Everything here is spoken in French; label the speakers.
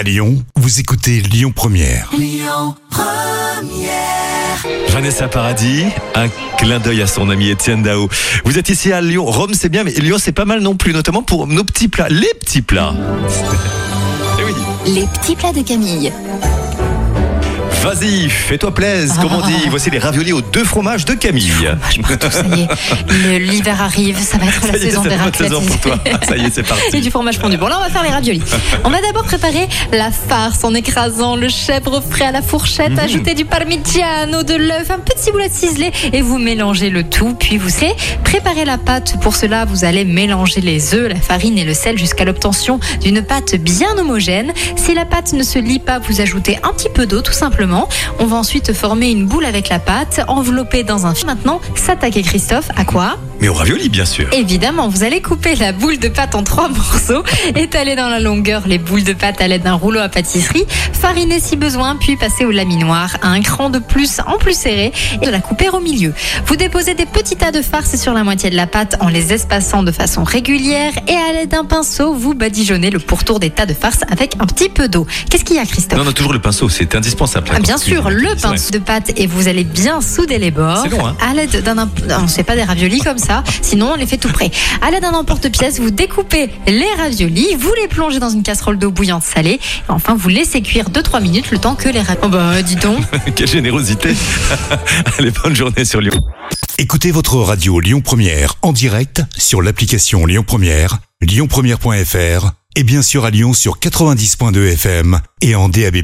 Speaker 1: À Lyon, vous écoutez Lyon Première.
Speaker 2: Vanessa Paradis, un clin d'œil à son ami Étienne Dao. Vous êtes ici à Lyon. Rome, c'est bien, mais Lyon, c'est pas mal non plus, notamment pour nos petits plats. Les petits plats. Oui.
Speaker 3: Les petits plats de Camille.
Speaker 2: Vas-y, fais-toi plaisir, comme on dit. Voici les raviolis aux deux fromages de Camille.
Speaker 3: Je partout, ça y est. Le- L'hiver arrive, ça va être la
Speaker 2: Ça y est,
Speaker 3: saison
Speaker 2: c'est
Speaker 3: des raclettes.
Speaker 2: pour toi. Ça y est, c'est
Speaker 3: Et
Speaker 2: parti.
Speaker 3: du fromage fondu. Bon, là, on va faire les raviolis. On va d'abord préparer la farce en écrasant le chèvre frais à la fourchette,
Speaker 2: Mhm.
Speaker 3: ajouter du parmigiano, de l'œuf, un petit boulet ciselé et vous mélangez le tout. Puis vous savez, préparer la pâte. Pour cela, vous allez mélanger les œufs, la farine et le sel jusqu'à l'obtention d'une pâte bien homogène. Si la pâte ne se lie pas, vous ajoutez un petit peu d'eau tout simplement. On va ensuite former une boule avec la pâte, envelopper dans un film. Maintenant, s'attaquer Christophe à quoi?
Speaker 2: Mais aux raviolis, bien sûr.
Speaker 3: Évidemment, vous allez couper la boule de pâte en trois morceaux, étaler dans la longueur les boules de pâte à l'aide d'un rouleau à pâtisserie, fariner si besoin, puis passer au laminoir à un cran de plus en plus serré et de la couper au milieu. Vous déposez des petits tas de farce sur la moitié de la pâte en les espaçant de façon régulière et à l'aide d'un pinceau, vous badigeonnez le pourtour des tas de farce avec un petit peu d'eau. Qu'est-ce qu'il y a, Christophe
Speaker 2: Non, non, toujours le pinceau, c'est indispensable.
Speaker 3: ah, bien sûr, le pinceau de pâte et vous allez bien souder les bords.
Speaker 2: C'est long, hein
Speaker 3: À l'aide d'un, on ne fait pas des raviolis comme ça, sinon on les fait tout près. À l'aide d'un emporte-pièce, vous découpez les raviolis, vous les plongez dans une casserole d'eau bouillante salée, et enfin vous laissez cuire 2-3 minutes le temps que les raviolis. Oh bah dis donc.
Speaker 2: Quelle générosité. Allez, bonne journée sur Lyon.
Speaker 1: Écoutez votre radio Lyon Première en direct sur l'application Lyon Première, lyonpremière.fr et bien sûr à Lyon sur 90.2 FM et en DAB+.